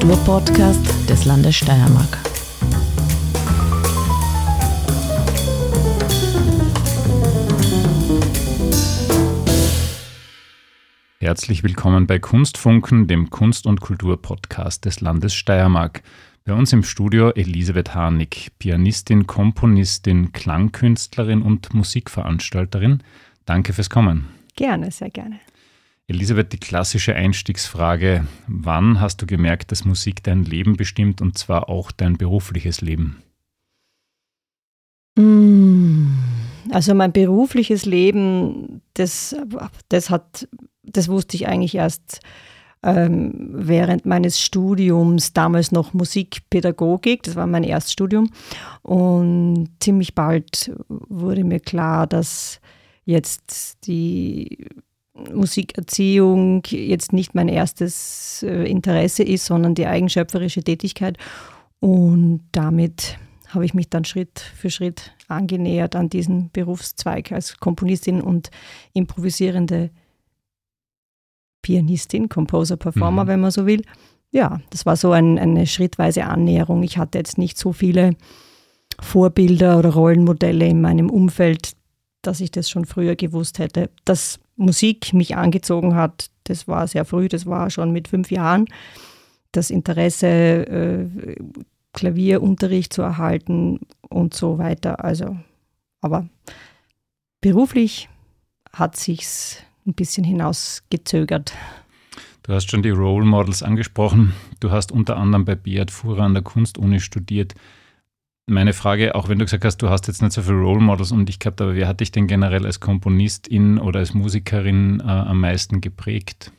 Kulturpodcast des Landes Steiermark. Herzlich willkommen bei Kunstfunken, dem Kunst- und Kulturpodcast des Landes Steiermark. Bei uns im Studio Elisabeth Harnik, Pianistin, Komponistin, Klangkünstlerin und Musikveranstalterin. Danke fürs Kommen. Gerne, sehr gerne. Elisabeth, die klassische Einstiegsfrage. Wann hast du gemerkt, dass Musik dein Leben bestimmt und zwar auch dein berufliches Leben? Mm, also mein berufliches Leben, das, das hat, das wusste ich eigentlich erst ähm, während meines Studiums, damals noch Musikpädagogik, das war mein Erststudium. Und ziemlich bald wurde mir klar, dass jetzt die Musikerziehung jetzt nicht mein erstes äh, Interesse ist, sondern die eigenschöpferische Tätigkeit. Und damit habe ich mich dann Schritt für Schritt angenähert an diesen Berufszweig als Komponistin und improvisierende Pianistin, Composer, Performer, mhm. wenn man so will. Ja, das war so ein, eine schrittweise Annäherung. Ich hatte jetzt nicht so viele Vorbilder oder Rollenmodelle in meinem Umfeld, dass ich das schon früher gewusst hätte. Dass Musik mich angezogen hat, das war sehr früh, das war schon mit fünf Jahren. Das Interesse, äh, Klavierunterricht zu erhalten und so weiter. Also, aber beruflich hat sich's ein bisschen hinausgezögert. Du hast schon die Role Models angesprochen. Du hast unter anderem bei Beat Fuhrer an der Kunstuni studiert meine Frage, auch wenn du gesagt hast, du hast jetzt nicht so viele Role Models um dich gehabt, aber wer hat dich denn generell als Komponistin oder als Musikerin äh, am meisten geprägt?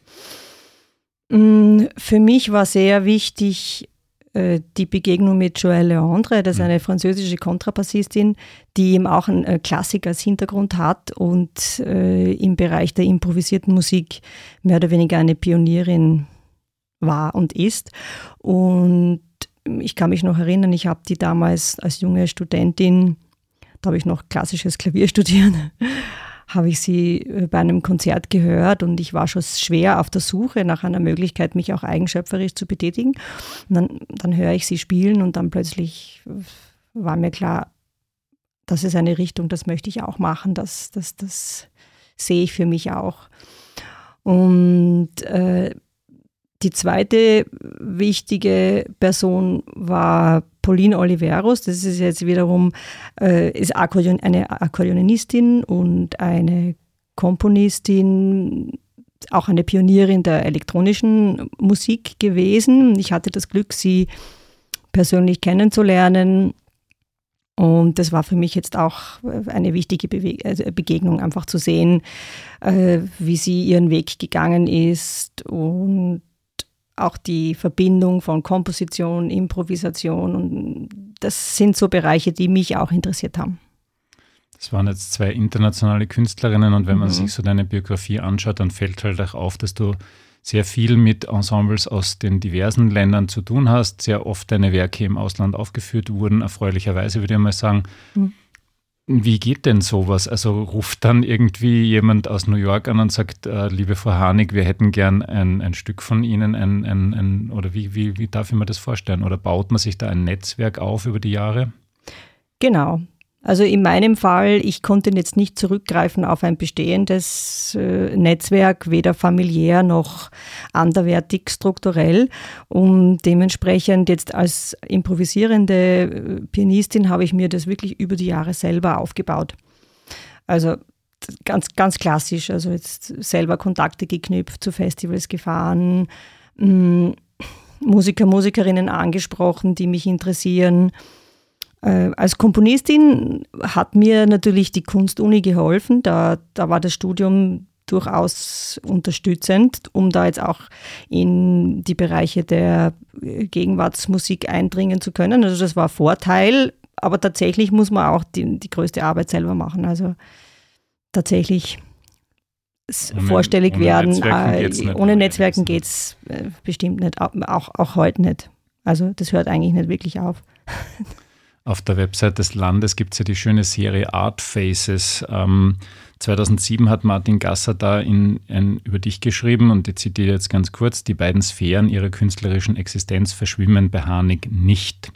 Mm, für mich war sehr wichtig äh, die Begegnung mit Joëlle Leandre, das ist mhm. eine französische Kontrabassistin, die eben auch einen äh, Klassik als Hintergrund hat und äh, im Bereich der improvisierten Musik mehr oder weniger eine Pionierin war und ist. Und ich kann mich noch erinnern, ich habe die damals als junge Studentin, da habe ich noch klassisches Klavier studiert, habe ich sie äh, bei einem Konzert gehört und ich war schon schwer auf der Suche nach einer Möglichkeit, mich auch eigenschöpferisch zu betätigen. Und dann, dann höre ich sie spielen und dann plötzlich war mir klar, das ist eine Richtung, das möchte ich auch machen, das, das, das sehe ich für mich auch. Und äh, die zweite wichtige Person war Pauline Oliveros. Das ist jetzt wiederum äh, ist Akkordeon, eine Akkordeonistin und eine Komponistin, auch eine Pionierin der elektronischen Musik gewesen. Ich hatte das Glück, sie persönlich kennenzulernen. Und das war für mich jetzt auch eine wichtige also Begegnung, einfach zu sehen, äh, wie sie ihren Weg gegangen ist und auch die Verbindung von Komposition, Improvisation und das sind so Bereiche, die mich auch interessiert haben. Das waren jetzt zwei internationale Künstlerinnen und wenn man mhm. sich so deine Biografie anschaut, dann fällt halt auch auf, dass du sehr viel mit Ensembles aus den diversen Ländern zu tun hast, sehr oft deine Werke im Ausland aufgeführt wurden, erfreulicherweise würde ich mal sagen. Mhm. Wie geht denn sowas? Also ruft dann irgendwie jemand aus New York an und sagt, äh, liebe Frau Harnig, wir hätten gern ein, ein Stück von Ihnen, ein, ein, ein, oder wie, wie, wie darf ich mir das vorstellen? Oder baut man sich da ein Netzwerk auf über die Jahre? Genau, also in meinem Fall, ich konnte jetzt nicht zurückgreifen auf ein bestehendes äh, Netzwerk, weder familiär noch anderwertig strukturell. Und dementsprechend jetzt als improvisierende äh, Pianistin habe ich mir das wirklich über die Jahre selber aufgebaut. Also ganz, ganz klassisch, also jetzt selber Kontakte geknüpft, zu Festivals gefahren, mm, Musiker, Musikerinnen angesprochen, die mich interessieren als Komponistin hat mir natürlich die Kunstuni geholfen. Da, da war das Studium durchaus unterstützend, um da jetzt auch in die Bereiche der Gegenwartsmusik eindringen zu können. Also das war Vorteil, aber tatsächlich muss man auch die, die größte Arbeit selber machen. Also tatsächlich ohne, vorstellig ohne werden. Netzwerken äh, ohne Netzwerken geht es äh, bestimmt nicht, auch, auch heute nicht. Also das hört eigentlich nicht wirklich auf. Auf der Website des Landes gibt es ja die schöne Serie Art Faces. Ähm, 2007 hat Martin Gasser da in, in, über dich geschrieben und ich zitiere jetzt ganz kurz, die beiden Sphären ihrer künstlerischen Existenz verschwimmen bei Harnik nicht,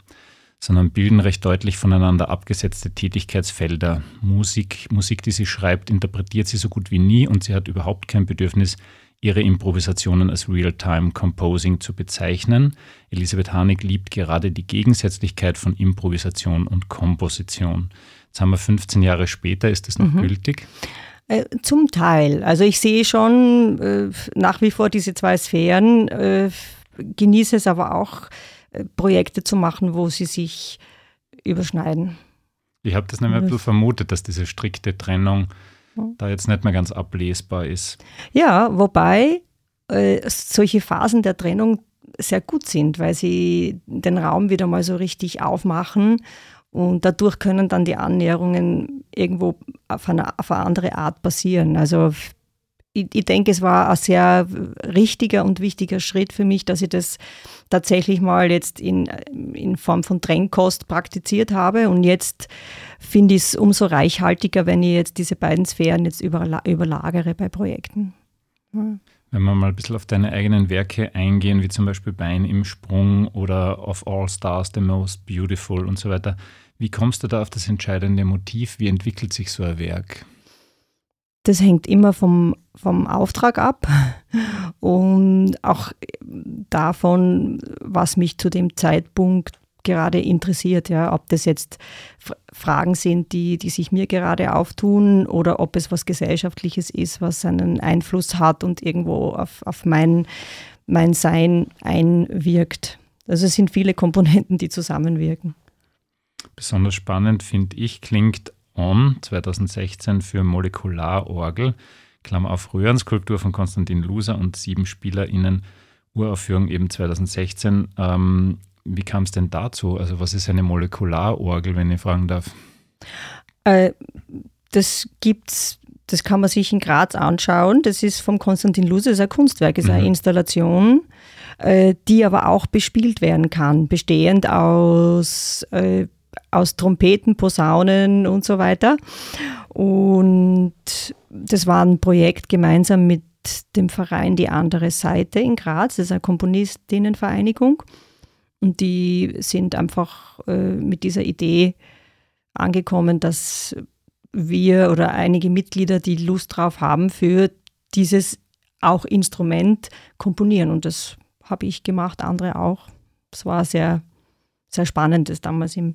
sondern bilden recht deutlich voneinander abgesetzte Tätigkeitsfelder. Musik, Musik, die sie schreibt, interpretiert sie so gut wie nie und sie hat überhaupt kein Bedürfnis, ihre Improvisationen als Real-Time Composing zu bezeichnen. Elisabeth Harnik liebt gerade die Gegensätzlichkeit von Improvisation und Komposition. Jetzt haben wir 15 Jahre später, ist das noch mhm. gültig? Äh, zum Teil. Also ich sehe schon äh, nach wie vor diese zwei Sphären, äh, genieße es aber auch, äh, Projekte zu machen, wo sie sich überschneiden. Ich habe das nämlich ein bisschen vermutet, dass diese strikte Trennung da jetzt nicht mehr ganz ablesbar ist. Ja, wobei äh, solche Phasen der Trennung sehr gut sind, weil sie den Raum wieder mal so richtig aufmachen und dadurch können dann die Annäherungen irgendwo auf eine, auf eine andere Art passieren. Also ich, ich, denke, es war ein sehr richtiger und wichtiger Schritt für mich, dass ich das tatsächlich mal jetzt in, in Form von Trennkost praktiziert habe. Und jetzt finde ich es umso reichhaltiger, wenn ich jetzt diese beiden Sphären jetzt überlagere bei Projekten. Ja. Wenn wir mal ein bisschen auf deine eigenen Werke eingehen, wie zum Beispiel Bein im Sprung oder Of All Stars, The Most Beautiful und so weiter. Wie kommst du da auf das entscheidende Motiv? Wie entwickelt sich so ein Werk? Das hängt immer vom, vom Auftrag ab und auch davon, was mich zu dem Zeitpunkt gerade interessiert. Ja, ob das jetzt Fragen sind, die, die sich mir gerade auftun oder ob es was Gesellschaftliches ist, was einen Einfluss hat und irgendwo auf, auf mein, mein Sein einwirkt. Also es sind viele Komponenten, die zusammenwirken. Besonders spannend finde ich, klingt On 2016 für Molekularorgel, Klammer auf Röhrenskulptur von Konstantin Luser und sieben SpielerInnen, Uraufführung eben 2016. Ähm, wie kam es denn dazu? Also was ist eine Molekularorgel, wenn ich fragen darf? Äh, das gibt's, das kann man sich in Graz anschauen. Das ist vom Konstantin Luser, das ist ein Kunstwerk, ist mhm. eine Installation, äh, die aber auch bespielt werden kann, bestehend aus äh, aus Trompeten, Posaunen und so weiter. Und das war ein Projekt gemeinsam mit dem Verein Die andere Seite in Graz. Das ist eine Komponistinnenvereinigung. Und die sind einfach äh, mit dieser Idee angekommen, dass wir oder einige Mitglieder, die Lust drauf haben, für dieses auch Instrument komponieren. Und das habe ich gemacht, andere auch. Es war sehr, sehr spannend, das damals im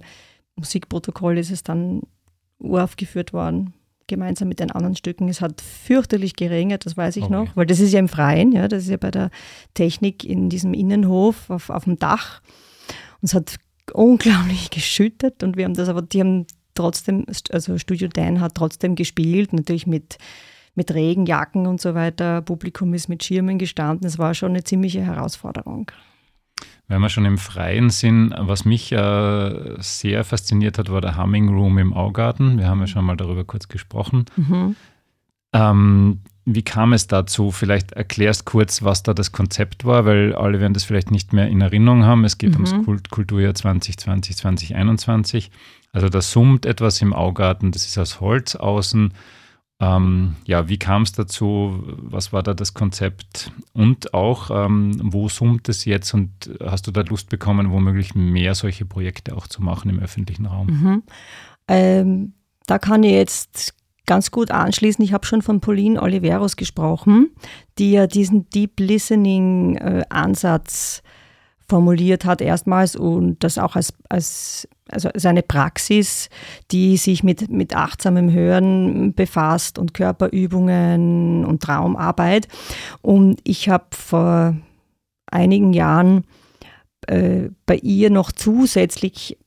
Musikprotokoll ist es dann uraufgeführt worden, gemeinsam mit den anderen Stücken. Es hat fürchterlich geregnet, das weiß ich okay. noch, weil das ist ja im Freien, ja, das ist ja bei der Technik in diesem Innenhof auf, auf dem Dach. Und es hat unglaublich geschüttet und wir haben das aber, die haben trotzdem, also Studio Dan hat trotzdem gespielt, natürlich mit, mit Regenjacken und so weiter. Publikum ist mit Schirmen gestanden. Es war schon eine ziemliche Herausforderung. Wenn wir schon im Freien sind, was mich äh, sehr fasziniert hat, war der Humming Room im Augarten. Wir haben ja schon mal darüber kurz gesprochen. Mhm. Ähm, wie kam es dazu? Vielleicht erklärst kurz, was da das Konzept war, weil alle werden das vielleicht nicht mehr in Erinnerung haben. Es geht mhm. ums Kult Kulturjahr 2020, 2021. Also da summt etwas im Augarten, das ist aus Holz außen ähm, ja, wie kam es dazu? Was war da das Konzept? Und auch, ähm, wo summt es jetzt? Und hast du da Lust bekommen, womöglich mehr solche Projekte auch zu machen im öffentlichen Raum? Mhm. Ähm, da kann ich jetzt ganz gut anschließen. Ich habe schon von Pauline Oliveros gesprochen, die ja diesen Deep Listening äh, formuliert hat erstmals und das auch als, als also seine Praxis, die sich mit, mit achtsamem Hören befasst und Körperübungen und Traumarbeit. Und ich habe vor einigen Jahren äh, bei ihr noch zusätzlich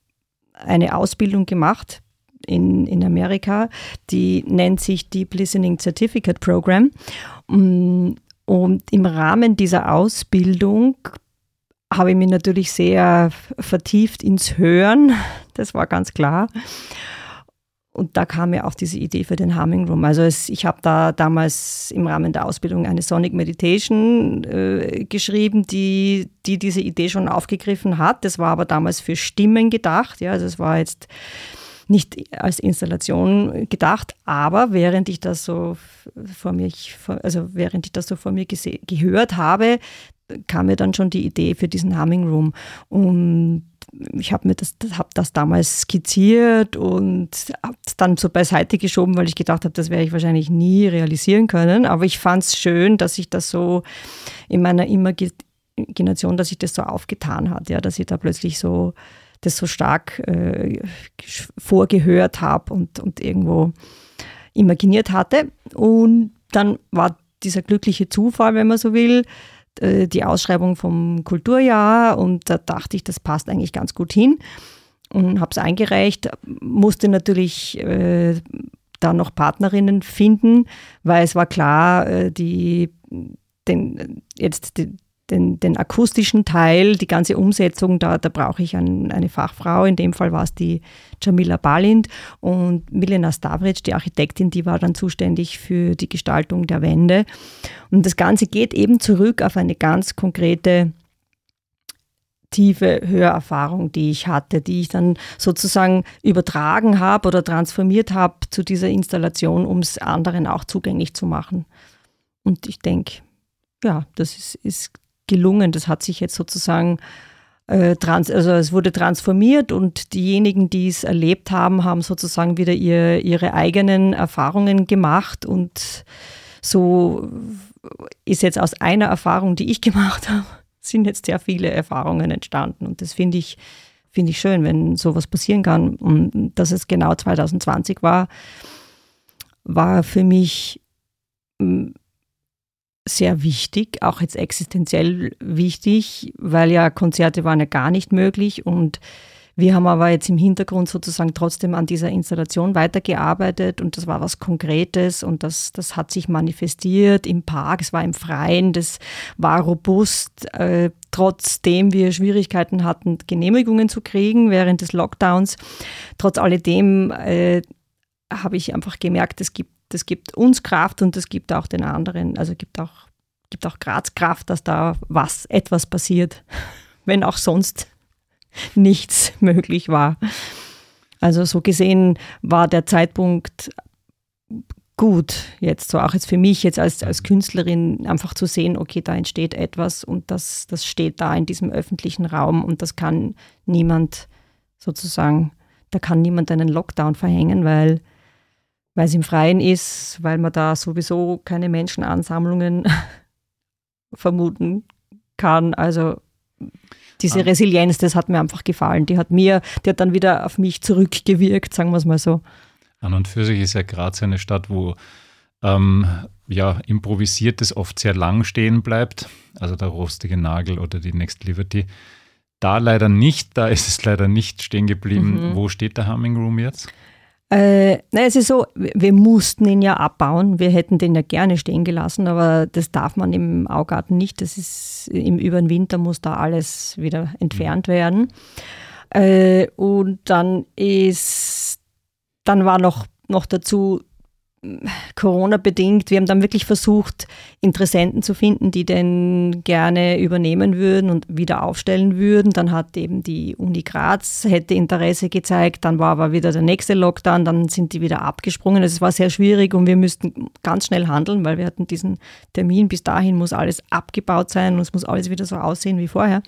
eine Ausbildung gemacht in, in Amerika, die nennt sich Deep Listening Certificate Program. Und im Rahmen dieser Ausbildung habe ich mich natürlich sehr vertieft ins Hören, das war ganz klar. und da kam mir auch diese Idee für den Humming Room. Also es, ich habe da damals im Rahmen der Ausbildung eine Sonic Meditation äh, geschrieben, die, die diese Idee schon aufgegriffen hat. Das war aber damals für Stimmen gedacht. Ja, also es war jetzt nicht als Installation gedacht, aber während ich das so vor mich, also während ich das so vor mir gehört habe, kam mir dann schon die Idee für diesen Humming Room. Und ich habe mir das, hab das damals skizziert und habe es dann so beiseite geschoben, weil ich gedacht habe, das werde ich wahrscheinlich nie realisieren können. Aber ich fand es schön, dass ich das so in meiner Imagination, dass sich das so aufgetan hat, ja, dass ich da plötzlich so das so stark äh, vorgehört habe und, und irgendwo imaginiert hatte. Und dann war dieser glückliche Zufall, wenn man so will, äh, die Ausschreibung vom Kulturjahr und da dachte ich, das passt eigentlich ganz gut hin und habe es eingereicht, musste natürlich äh, da noch Partnerinnen finden, weil es war klar, äh, die den, jetzt die, den, den akustischen Teil, die ganze Umsetzung, da, da brauche ich ein, eine Fachfrau. In dem Fall war es die Jamila Balind und Milena Stavric, die Architektin, die war dann zuständig für die Gestaltung der Wände. Und das Ganze geht eben zurück auf eine ganz konkrete tiefe Hörerfahrung, die ich hatte, die ich dann sozusagen übertragen habe oder transformiert habe zu dieser Installation, um es anderen auch zugänglich zu machen. Und ich denke, ja, das ist, ist gelungen. Das hat sich jetzt sozusagen äh, trans also es wurde transformiert und diejenigen, die es erlebt haben, haben sozusagen wieder ihr, ihre eigenen Erfahrungen gemacht. Und so ist jetzt aus einer Erfahrung, die ich gemacht habe, sind jetzt sehr viele Erfahrungen entstanden. Und das finde ich finde ich schön, wenn sowas passieren kann. Und dass es genau 2020 war, war für mich sehr wichtig, auch jetzt existenziell wichtig, weil ja Konzerte waren ja gar nicht möglich und wir haben aber jetzt im Hintergrund sozusagen trotzdem an dieser Installation weitergearbeitet und das war was Konkretes und das, das hat sich manifestiert im Park, es war im Freien, das war robust, äh, trotzdem wir Schwierigkeiten hatten, Genehmigungen zu kriegen während des Lockdowns. Trotz alledem äh, habe ich einfach gemerkt, es gibt das gibt uns Kraft und das gibt auch den anderen, also gibt auch, gibt auch Graz Kraft, dass da was, etwas passiert, wenn auch sonst nichts möglich war. Also so gesehen war der Zeitpunkt gut, jetzt so auch jetzt für mich jetzt als, als Künstlerin einfach zu sehen, okay, da entsteht etwas und das, das steht da in diesem öffentlichen Raum und das kann niemand sozusagen, da kann niemand einen Lockdown verhängen, weil weil es im Freien ist, weil man da sowieso keine Menschenansammlungen vermuten kann. Also diese ah. Resilienz, das hat mir einfach gefallen. Die hat mir, die hat dann wieder auf mich zurückgewirkt, sagen wir es mal so. An und für sich ist ja Graz eine Stadt, wo ähm, ja, Improvisiertes oft sehr lang stehen bleibt. Also der rostige Nagel oder die Next Liberty. Da leider nicht, da ist es leider nicht stehen geblieben. Mhm. Wo steht der Humming Room jetzt? Äh, na, es ist so, wir mussten ihn ja abbauen. Wir hätten den ja gerne stehen gelassen, aber das darf man im Augarten nicht. Das ist im über den Winter muss da alles wieder entfernt werden. Äh, und dann ist, dann war noch, noch dazu Corona-bedingt, wir haben dann wirklich versucht, Interessenten zu finden, die den gerne übernehmen würden und wieder aufstellen würden. Dann hat eben die Uni Graz hätte Interesse gezeigt, dann war aber wieder der nächste Lockdown, dann sind die wieder abgesprungen. Also es war sehr schwierig und wir müssten ganz schnell handeln, weil wir hatten diesen Termin. Bis dahin muss alles abgebaut sein und es muss alles wieder so aussehen wie vorher.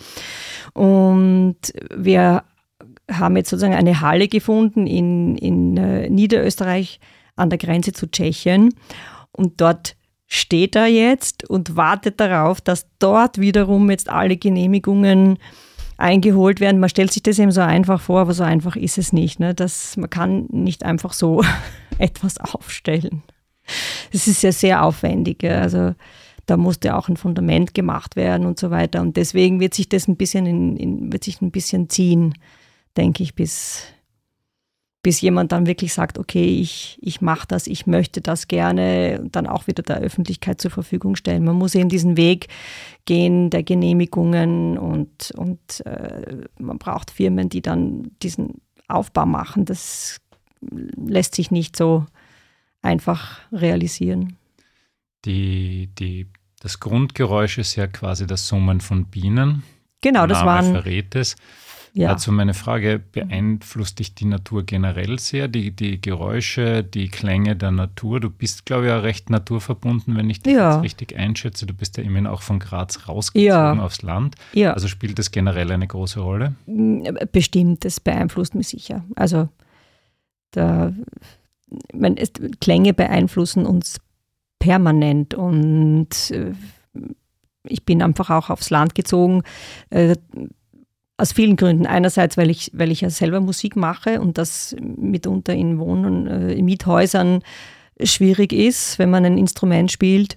Und wir haben jetzt sozusagen eine Halle gefunden in, in äh, Niederösterreich, an der Grenze zu Tschechien. Und dort steht er jetzt und wartet darauf, dass dort wiederum jetzt alle Genehmigungen eingeholt werden. Man stellt sich das eben so einfach vor, aber so einfach ist es nicht. Ne? Das, man kann nicht einfach so etwas aufstellen. Es ist ja sehr aufwendig. Also da musste auch ein Fundament gemacht werden und so weiter. Und deswegen wird sich das ein bisschen in, in, wird sich ein bisschen ziehen, denke ich, bis, bis jemand dann wirklich sagt, okay, ich, ich mache das, ich möchte das gerne und dann auch wieder der Öffentlichkeit zur Verfügung stellen. Man muss eben diesen Weg gehen der Genehmigungen und, und äh, man braucht Firmen, die dann diesen Aufbau machen. Das lässt sich nicht so einfach realisieren. Die, die, das Grundgeräusch ist ja quasi das Summen von Bienen. Genau, das waren. verrät es. Ja. Also meine Frage, beeinflusst dich die Natur generell sehr, die, die Geräusche, die Klänge der Natur? Du bist, glaube ich, ja recht naturverbunden, wenn ich dich ja. jetzt richtig einschätze. Du bist ja immerhin auch von Graz rausgezogen ja. aufs Land. Ja. Also spielt das generell eine große Rolle? Bestimmt, das beeinflusst mich sicher. Also da, meine, Klänge beeinflussen uns permanent und äh, ich bin einfach auch aufs Land gezogen. Aus vielen Gründen. Einerseits, weil ich, weil ich ja selber Musik mache und das mitunter in Wohn- äh, in Miethäusern schwierig ist, wenn man ein Instrument spielt.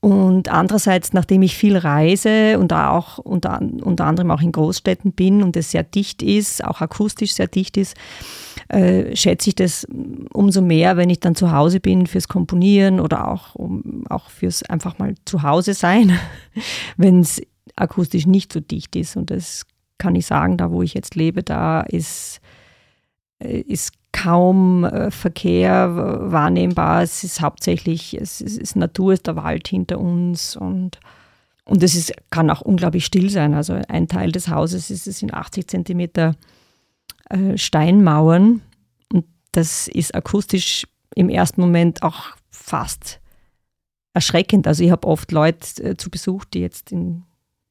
Und andererseits, nachdem ich viel reise und auch unter, unter anderem auch in Großstädten bin und es sehr dicht ist, auch akustisch sehr dicht ist, äh, schätze ich das umso mehr, wenn ich dann zu Hause bin fürs Komponieren oder auch, um, auch fürs einfach mal zu Hause sein, wenn es akustisch nicht so dicht ist. Und das kann ich sagen, da wo ich jetzt lebe, da ist, äh, ist kaum äh, Verkehr wahrnehmbar. Es ist hauptsächlich, es ist, ist Natur, ist der Wald hinter uns und, und es ist, kann auch unglaublich still sein. Also ein Teil des Hauses ist, es sind 80 Zentimeter äh, Steinmauern und das ist akustisch im ersten Moment auch fast erschreckend. Also ich habe oft Leute äh, zu Besuch, die jetzt in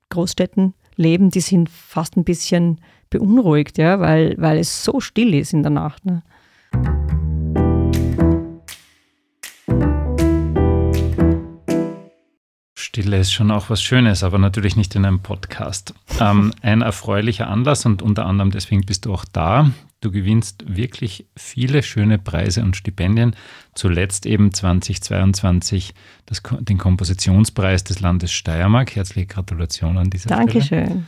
Großstädten leben, die sind fast ein bisschen beunruhigt, ja, weil, weil es so still ist in der Nacht. Ne? Stille ist schon auch was Schönes, aber natürlich nicht in einem Podcast. Ähm, ein erfreulicher Anlass und unter anderem deswegen bist du auch da. Du gewinnst wirklich viele schöne Preise und Stipendien. Zuletzt eben 2022 das, den Kompositionspreis des Landes Steiermark. Herzliche Gratulation an dieser Dankeschön. Stelle. Dankeschön.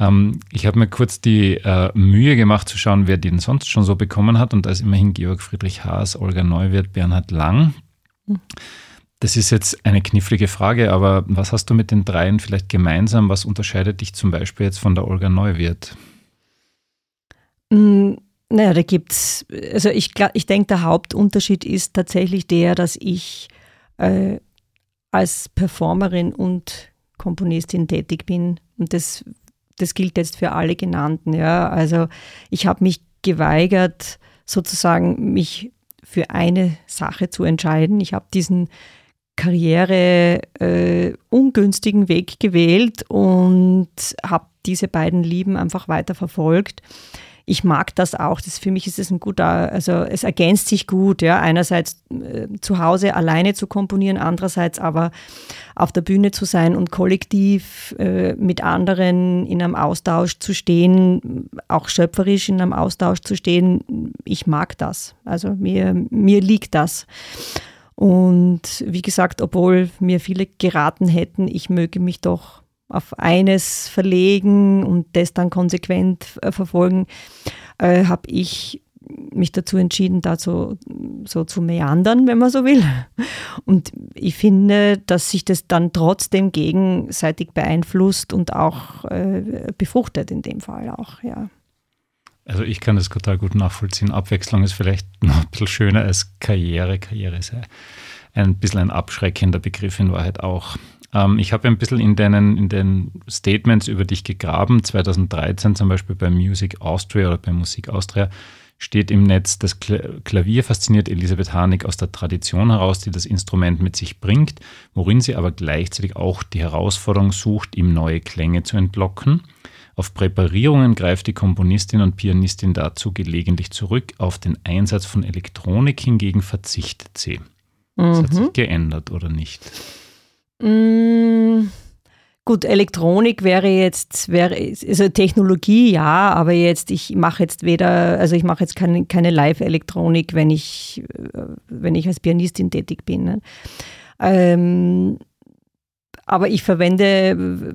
Ähm, ich habe mir kurz die äh, Mühe gemacht zu schauen, wer den sonst schon so bekommen hat. Und da ist immerhin Georg Friedrich Haas, Olga Neuwirth, Bernhard Lang. Das ist jetzt eine knifflige Frage, aber was hast du mit den dreien vielleicht gemeinsam? Was unterscheidet dich zum Beispiel jetzt von der Olga Neuwirth? Mm, naja, da gibt es, also ich, ich denke, der Hauptunterschied ist tatsächlich der, dass ich äh, als Performerin und Komponistin tätig bin. Und das, das gilt jetzt für alle genannten. Ja. Also ich habe mich geweigert, sozusagen mich für eine Sache zu entscheiden. Ich habe diesen Karriere äh, ungünstigen Weg gewählt und habe diese beiden Lieben einfach weiter verfolgt ich mag das auch. Das, für mich ist es ein guter, also es ergänzt sich gut, ja. Einerseits äh, zu Hause alleine zu komponieren, andererseits aber auf der Bühne zu sein und kollektiv äh, mit anderen in einem Austausch zu stehen, auch schöpferisch in einem Austausch zu stehen. Ich mag das. Also mir, mir liegt das. Und wie gesagt, obwohl mir viele geraten hätten, ich möge mich doch auf eines verlegen und das dann konsequent äh, verfolgen, äh, habe ich mich dazu entschieden, da so, so zu meandern, wenn man so will. Und ich finde, dass sich das dann trotzdem gegenseitig beeinflusst und auch äh, befruchtet in dem Fall auch, ja. Also ich kann das total gut nachvollziehen. Abwechslung ist vielleicht noch ein bisschen schöner als Karriere. Karriere ist ein bisschen ein abschreckender Begriff in Wahrheit auch. Ähm, ich habe ein bisschen in, deinen, in den Statements über dich gegraben. 2013 zum Beispiel bei Music Austria oder bei Musik Austria steht im Netz, das Klavier fasziniert Elisabeth Harnik aus der Tradition heraus, die das Instrument mit sich bringt, worin sie aber gleichzeitig auch die Herausforderung sucht, ihm neue Klänge zu entlocken. Auf Präparierungen greift die Komponistin und Pianistin dazu gelegentlich zurück, auf den Einsatz von Elektronik hingegen verzichtet sie. Das mhm. hat sich geändert, oder nicht? Mm, gut, Elektronik wäre jetzt, wäre, also Technologie ja, aber jetzt, ich mache jetzt weder, also ich mache jetzt keine, keine Live-Elektronik, wenn ich, wenn ich als Pianistin tätig bin. Ne? Ähm, aber ich verwende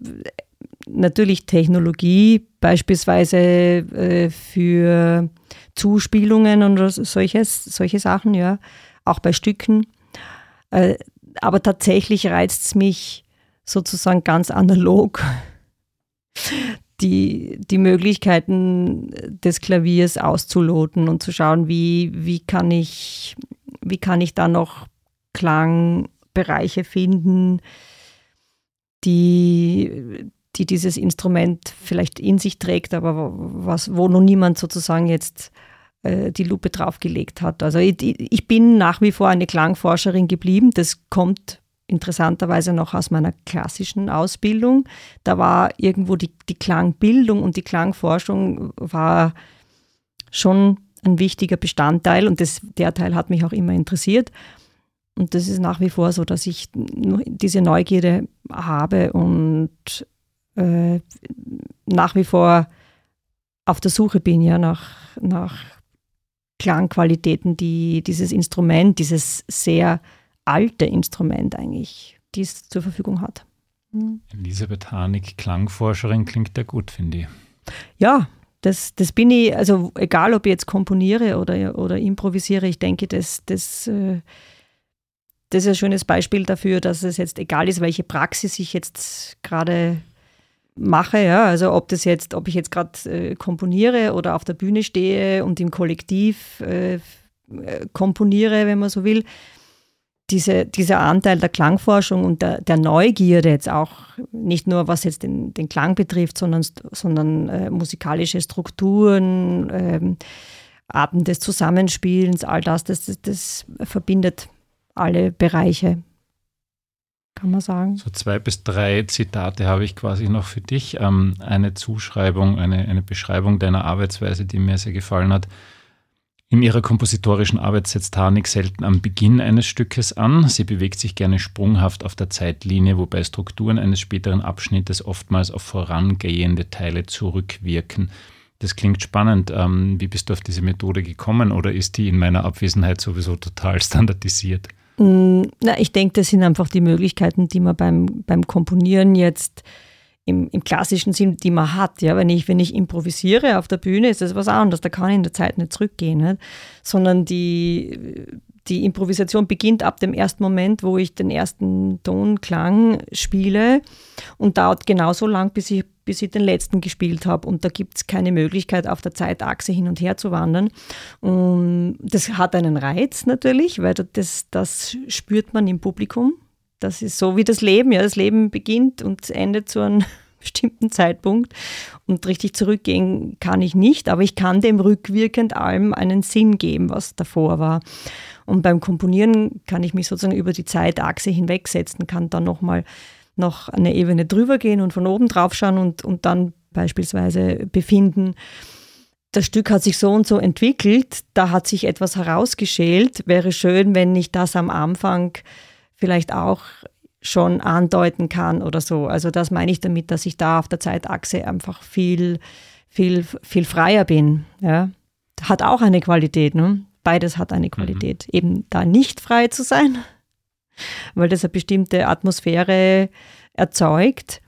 natürlich Technologie, beispielsweise äh, für Zuspielungen und solches, solche Sachen, ja, auch bei Stücken. Äh, aber tatsächlich reizt es mich sozusagen ganz analog, die, die Möglichkeiten des Klaviers auszuloten und zu schauen, wie, wie, kann, ich, wie kann ich da noch Klangbereiche finden, die, die dieses Instrument vielleicht in sich trägt, aber was, wo noch niemand sozusagen jetzt äh, die Lupe draufgelegt hat. Also ich, ich bin nach wie vor eine Klangforscherin geblieben. Das kommt interessanterweise noch aus meiner klassischen Ausbildung. Da war irgendwo die, die Klangbildung und die Klangforschung war schon ein wichtiger Bestandteil und das, der Teil hat mich auch immer interessiert. Und das ist nach wie vor so, dass ich diese Neugierde habe und äh, nach wie vor auf der Suche bin, ja, nach, nach Klangqualitäten, die dieses Instrument, dieses sehr alte Instrument eigentlich, die es zur Verfügung hat. Mhm. Elisabeth Harnik, Klangforscherin, klingt ja gut, finde ich. Ja, das, das bin ich, also egal ob ich jetzt komponiere oder, oder improvisiere, ich denke, das, das, äh, das ist ein schönes Beispiel dafür, dass es jetzt egal ist, welche Praxis ich jetzt gerade mache, ja, also ob das jetzt, ob ich jetzt gerade äh, komponiere oder auf der Bühne stehe und im Kollektiv äh, komponiere, wenn man so will, diese, dieser Anteil der Klangforschung und der, der, Neugierde jetzt auch nicht nur was jetzt den, den Klang betrifft, sondern, sondern äh, musikalische Strukturen, ähm, Arten des Zusammenspielens, all das, das, das, das verbindet alle Bereiche kann man sagen. So zwei bis drei Zitate habe ich quasi noch für dich. Ähm, eine Zuschreibung, eine, eine Beschreibung deiner Arbeitsweise, die mir sehr gefallen hat. In ihrer kompositorischen Arbeit setzt Harnik selten am Beginn eines Stückes an. Sie bewegt sich gerne sprunghaft auf der Zeitlinie, wobei Strukturen eines späteren Abschnittes oftmals auf vorangehende Teile zurückwirken. Das klingt spannend. Ähm, wie bist du auf diese Methode gekommen oder ist die in meiner Abwesenheit sowieso total standardisiert? Na, ich denke, das sind einfach die Möglichkeiten, die man beim, beim Komponieren jetzt im, im klassischen Sinn, die man hat. Ja, wenn ich, wenn ich improvisiere auf der Bühne, ist das was anderes. Da kann ich in der Zeit nicht zurückgehen, nicht? sondern die, die Improvisation beginnt ab dem ersten Moment, wo ich den ersten Tonklang spiele und dauert genauso lang, bis ich bis ich den letzten gespielt habe. Und da gibt es keine Möglichkeit, auf der Zeitachse hin und her zu wandern. Und das hat einen Reiz natürlich, weil das, das spürt man im Publikum. Das ist so wie das Leben. Ja, das Leben beginnt und endet zu einem bestimmten Zeitpunkt. Und richtig zurückgehen kann ich nicht, aber ich kann dem rückwirkend allem einen Sinn geben, was davor war. Und beim Komponieren kann ich mich sozusagen über die Zeitachse hinwegsetzen, kann dann nochmal noch eine Ebene drüber gehen und von oben drauf schauen und, und dann beispielsweise befinden, das Stück hat sich so und so entwickelt, da hat sich etwas herausgeschält. Wäre schön, wenn ich das am Anfang vielleicht auch schon andeuten kann oder so. Also das meine ich damit, dass ich da auf der Zeitachse einfach viel, viel, viel freier bin. Ja. Hat auch eine Qualität. Ne? Beides hat eine mhm. Qualität. Mhm. Eben da nicht frei zu sein weil das eine bestimmte Atmosphäre erzeugt.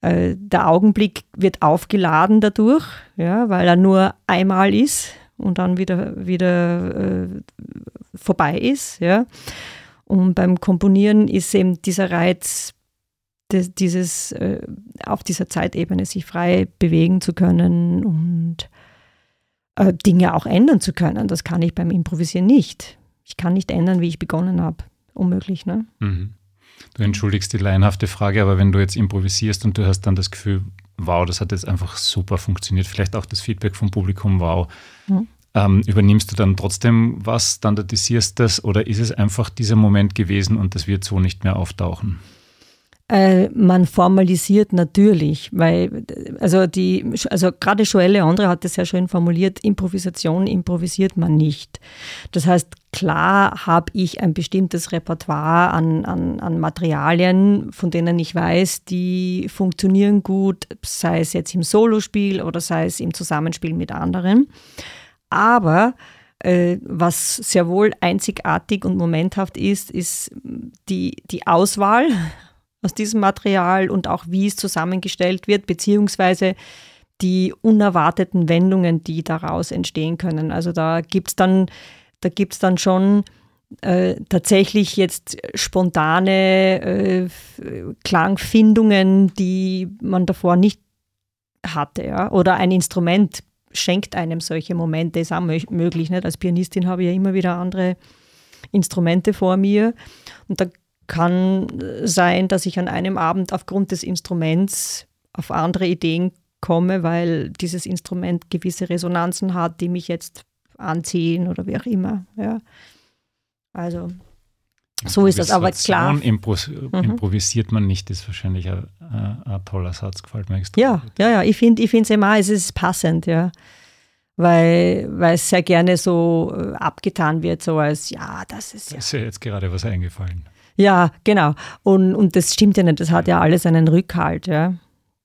Äh, der Augenblick wird aufgeladen dadurch, ja, weil er nur einmal ist und dann wieder, wieder äh, vorbei ist. Ja. Und beim Komponieren ist eben dieser Reiz, des, dieses äh, auf dieser Zeitebene sich frei bewegen zu können und äh, Dinge auch ändern zu können. Das kann ich beim Improvisieren nicht. Ich kann nicht ändern, wie ich begonnen habe unmöglich. Ne? Mhm. Du entschuldigst die laienhafte Frage, aber wenn du jetzt improvisierst und du hast dann das Gefühl, wow, das hat jetzt einfach super funktioniert, vielleicht auch das Feedback vom Publikum, wow, mhm. ähm, übernimmst du dann trotzdem was, standardisierst das oder ist es einfach dieser Moment gewesen und das wird so nicht mehr auftauchen? Äh, man formalisiert natürlich, weil also die, also gerade Joël Leandre hat das sehr schön formuliert, Improvisation improvisiert man nicht. Das heißt, klar habe ich ein bestimmtes Repertoire an, an, an Materialien, von denen ich weiß, die funktionieren gut, sei es jetzt im Solospiel oder sei es im Zusammenspiel mit anderen. Aber äh, was sehr wohl einzigartig und momenthaft ist, ist die, die Auswahl aus diesem Material und auch wie es zusammengestellt wird, beziehungsweise die unerwarteten Wendungen, die daraus entstehen können. Also da gibt es dann, da dann schon äh, tatsächlich jetzt spontane äh, Klangfindungen, die man davor nicht hatte. Ja? Oder ein Instrument schenkt einem solche Momente, ist auch möglich. Nicht? Als Pianistin habe ich ja immer wieder andere Instrumente vor mir. Und da kann sein, dass ich an einem Abend aufgrund des Instruments auf andere Ideen komme, weil dieses Instrument gewisse Resonanzen hat, die mich jetzt anziehen oder wie auch immer. Ja. Also so ist das, aber klar. Impro mhm. Improvisiert man nicht, ist wahrscheinlich ein, ein, toller Satz, gefällt mir extrem. Ja, ja, ja, ich finde es immer, es ist passend, ja. Weil, weil es sehr gerne so äh, abgetan wird, so als, ja, das ist ja. ist ja jetzt gerade was eingefallen. Ja, genau. Und, und das stimmt ja nicht, das hat ja alles einen Rückhalt, ja.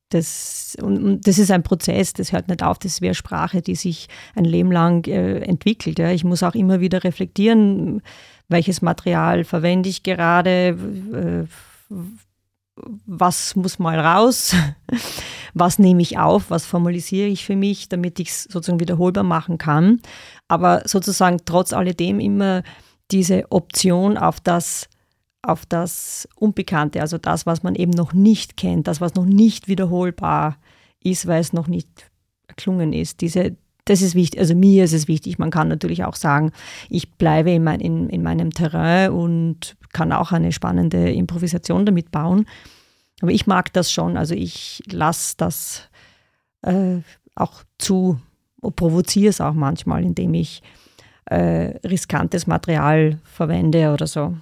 Das, und, und das ist ein Prozess, das hört nicht auf, das wäre Sprache, die sich ein Leben lang äh, entwickelt. Ja. Ich muss auch immer wieder reflektieren, welches Material verwende ich gerade, äh, was muss mal raus, was nehme ich auf, was formalisiere ich für mich, damit ich es sozusagen wiederholbar machen kann. Aber sozusagen trotz alledem immer diese Option auf das, auf das Unbekannte, also das, was man eben noch nicht kennt, das, was noch nicht wiederholbar ist, weil es noch nicht erklungen ist. Diese, das ist wichtig, also mir ist es wichtig. Man kann natürlich auch sagen, ich bleibe in, mein, in, in meinem Terrain und kann auch eine spannende Improvisation damit bauen. Aber ich mag das schon. Also ich lasse das äh, auch zu, provoziere es auch manchmal, indem ich äh, riskantes Material verwende oder so.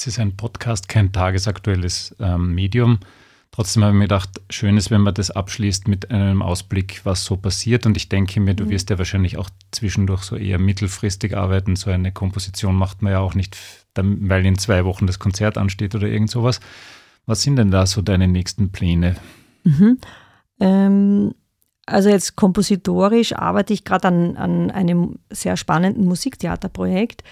Es ist ein Podcast, kein tagesaktuelles ähm, Medium. Trotzdem habe ich mir gedacht, schön ist, wenn man das abschließt mit einem Ausblick, was so passiert. Und ich denke mir, du mhm. wirst ja wahrscheinlich auch zwischendurch so eher mittelfristig arbeiten. So eine Komposition macht man ja auch nicht, weil in zwei Wochen das Konzert ansteht oder irgend sowas. Was sind denn da so deine nächsten Pläne? Mhm. Ähm, also jetzt kompositorisch arbeite ich gerade an, an einem sehr spannenden Musiktheaterprojekt.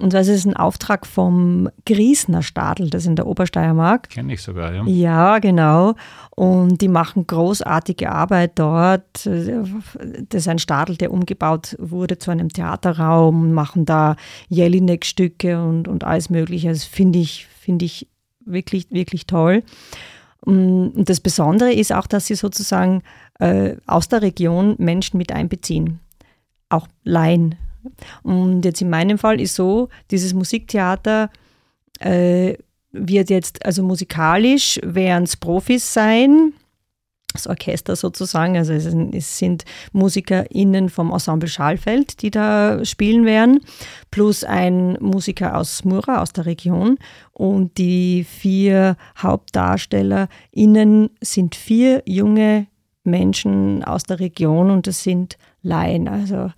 Und zwar ist es ein Auftrag vom Griesner Stadel, das ist in der Obersteiermark. Kenne ich sogar, ja. Ja, genau. Und die machen großartige Arbeit dort. Das ist ein Stadel, der umgebaut wurde zu einem Theaterraum, machen da Jelinek-Stücke und, und alles Mögliche. Das finde ich, finde ich wirklich, wirklich toll. Und das Besondere ist auch, dass sie sozusagen äh, aus der Region Menschen mit einbeziehen. Auch Laien und jetzt in meinem Fall ist so, dieses Musiktheater äh, wird jetzt, also musikalisch werden es Profis sein, das Orchester sozusagen, also es sind MusikerInnen vom Ensemble Schallfeld, die da spielen werden, plus ein Musiker aus Mura, aus der Region. Und die vier HauptdarstellerInnen sind vier junge Menschen aus der Region und das sind Laien, also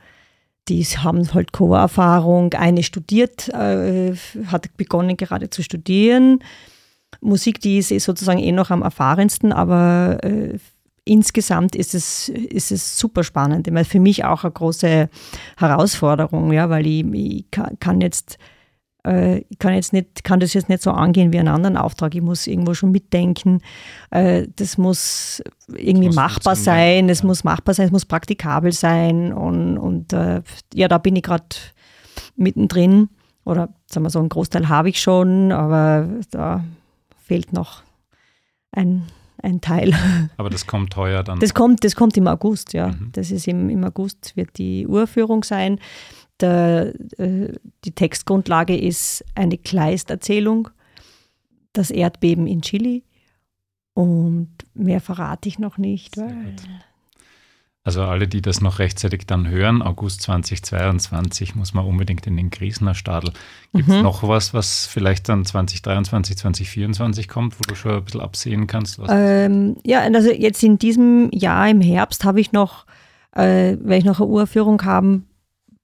die haben halt Co-Erfahrung. Eine studiert, äh, hat begonnen gerade zu studieren. Musik, die ist sozusagen eh noch am erfahrensten, aber äh, insgesamt ist es, ist es super spannend. Ich meine, für mich auch eine große Herausforderung, ja, weil ich, ich kann jetzt äh, ich kann, jetzt nicht, kann das jetzt nicht so angehen wie einen anderen Auftrag. Ich muss irgendwo schon mitdenken. Äh, das muss irgendwie das muss machbar sein, es ja. muss machbar sein, es muss praktikabel sein. Und, und äh, ja, da bin ich gerade mittendrin. Oder sagen wir so, einen Großteil habe ich schon, aber da fehlt noch ein, ein Teil. Aber das kommt heuer dann? Das kommt, das kommt im August, ja. Mhm. Das ist im, im August, wird die Urführung sein. Der, äh, die Textgrundlage ist eine Kleisterzählung, das Erdbeben in Chile. Und mehr verrate ich noch nicht. Also alle, die das noch rechtzeitig dann hören, August 2022 muss man unbedingt in den Griesner Stadel. Gibt es mhm. noch was, was vielleicht dann 2023, 2024 kommt, wo du schon ein bisschen absehen kannst? Ähm, ja, also jetzt in diesem Jahr im Herbst habe ich noch, äh, werde ich noch eine Uraufführung haben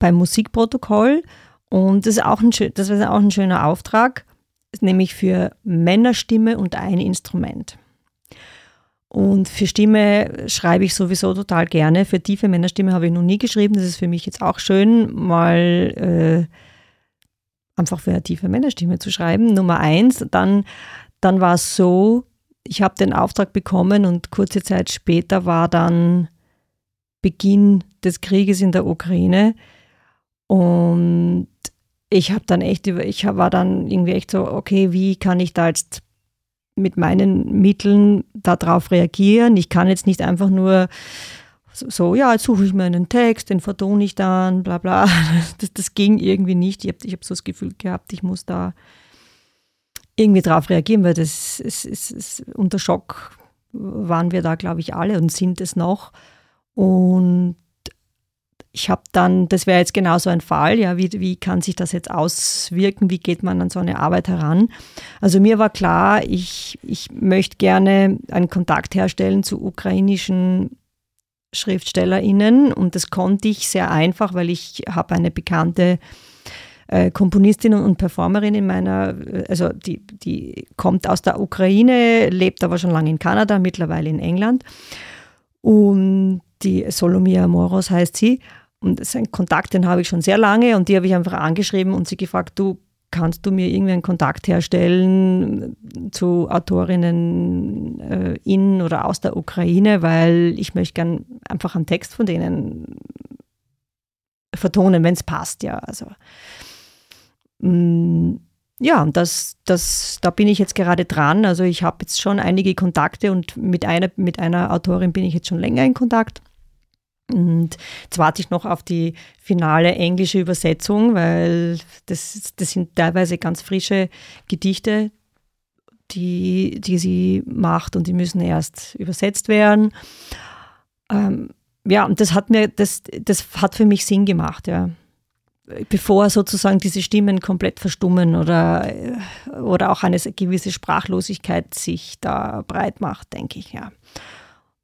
beim Musikprotokoll. Und das ist auch ein, das ist auch ein schöner Auftrag, nämlich für Männerstimme und ein Instrument. Und für Stimme schreibe ich sowieso total gerne. Für tiefe Männerstimme habe ich noch nie geschrieben. Das ist für mich jetzt auch schön, mal äh, einfach für eine tiefe Männerstimme zu schreiben. Nummer eins. Dann, dann war es so, ich habe den Auftrag bekommen und kurze Zeit später war dann Beginn des Krieges in der Ukraine. Und ich habe dann echt, ich war dann irgendwie echt so, okay, wie kann ich da jetzt mit meinen Mitteln darauf reagieren? Ich kann jetzt nicht einfach nur so, ja, jetzt suche ich mir einen Text, den vertone ich dann, bla bla. Das, das ging irgendwie nicht. Ich habe ich hab so das Gefühl gehabt, ich muss da irgendwie darauf reagieren, weil das ist, ist, ist unter Schock waren wir da, glaube ich, alle und sind es noch. Und ich habe dann, das wäre jetzt genauso ein Fall, ja, wie, wie kann sich das jetzt auswirken, wie geht man an so eine Arbeit heran? Also mir war klar, ich, ich möchte gerne einen Kontakt herstellen zu ukrainischen SchriftstellerInnen und das konnte ich sehr einfach, weil ich habe eine bekannte äh, Komponistin und Performerin in meiner, also die, die kommt aus der Ukraine, lebt aber schon lange in Kanada, mittlerweile in England. Und die Solomia Moros heißt sie. Und das ist ein Kontakt, den habe ich schon sehr lange und die habe ich einfach angeschrieben und sie gefragt, du kannst du mir irgendwie einen Kontakt herstellen zu Autorinnen äh, in oder aus der Ukraine, weil ich möchte gern einfach einen Text von denen vertonen, wenn es passt, ja. Also mm, ja, das, das, da bin ich jetzt gerade dran. Also ich habe jetzt schon einige Kontakte und mit einer, mit einer Autorin bin ich jetzt schon länger in Kontakt. Und jetzt warte ich noch auf die finale englische Übersetzung, weil das, das sind teilweise ganz frische Gedichte, die, die sie macht und die müssen erst übersetzt werden. Ähm, ja, und das hat mir, das, das hat für mich Sinn gemacht, ja. Bevor sozusagen diese Stimmen komplett verstummen oder, oder auch eine gewisse Sprachlosigkeit sich da breit macht, denke ich, ja.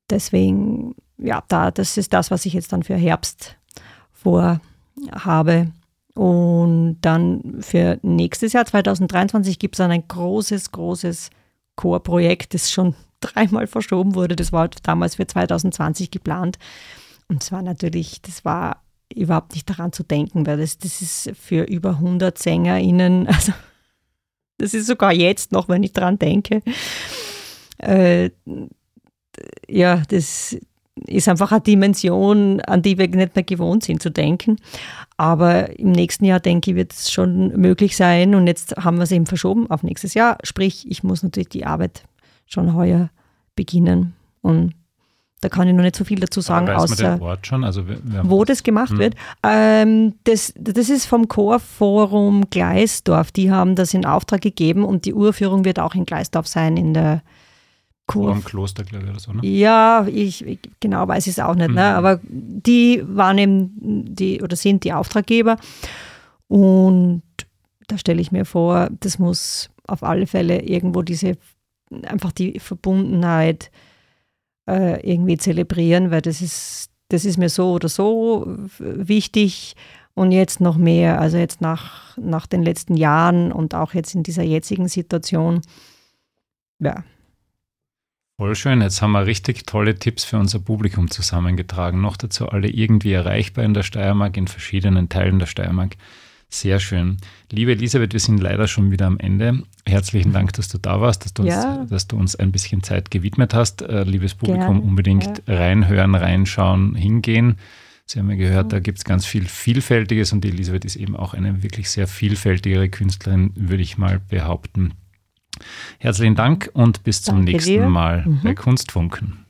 Deswegen ja, da, das ist das, was ich jetzt dann für Herbst vorhabe. Und dann für nächstes Jahr, 2023, gibt es dann ein großes, großes Chorprojekt, das schon dreimal verschoben wurde. Das war damals für 2020 geplant. Und es war natürlich, das war überhaupt nicht daran zu denken, weil das, das ist für über 100 SängerInnen, also das ist sogar jetzt noch, wenn ich daran denke. Äh, ja, das, ist einfach eine Dimension, an die wir nicht mehr gewohnt sind zu denken. Aber im nächsten Jahr, denke ich, wird es schon möglich sein. Und jetzt haben wir es eben verschoben auf nächstes Jahr. Sprich, ich muss natürlich die Arbeit schon heuer beginnen. Und da kann ich noch nicht so viel dazu sagen, Aber weiß außer man den Ort schon? Also wo das gemacht hm. wird. Ähm, das, das ist vom Chorforum Gleisdorf. Die haben das in Auftrag gegeben und die Urführung wird auch in Gleisdorf sein in der Kurve. Am Kloster, glaube ich, oder so, ne? Ja, ich, ich genau weiß es auch nicht, ne? mhm. ne? aber die waren eben die oder sind die Auftraggeber und da stelle ich mir vor, das muss auf alle Fälle irgendwo diese, einfach die Verbundenheit äh, irgendwie zelebrieren, weil das ist, das ist mir so oder so wichtig und jetzt noch mehr, also jetzt nach, nach den letzten Jahren und auch jetzt in dieser jetzigen Situation, ja, Voll schön. Jetzt haben wir richtig tolle Tipps für unser Publikum zusammengetragen. Noch dazu alle irgendwie erreichbar in der Steiermark, in verschiedenen Teilen der Steiermark. Sehr schön. Liebe Elisabeth, wir sind leider schon wieder am Ende. Herzlichen Dank, dass du da warst, dass du, ja. uns, dass du uns ein bisschen Zeit gewidmet hast. Äh, liebes Publikum, Gerne. unbedingt ja. reinhören, reinschauen, hingehen. Sie haben ja gehört, da gibt es ganz viel Vielfältiges und die Elisabeth ist eben auch eine wirklich sehr vielfältigere Künstlerin, würde ich mal behaupten. Herzlichen Dank und bis zum Danke nächsten dir. Mal mhm. bei Kunstfunken.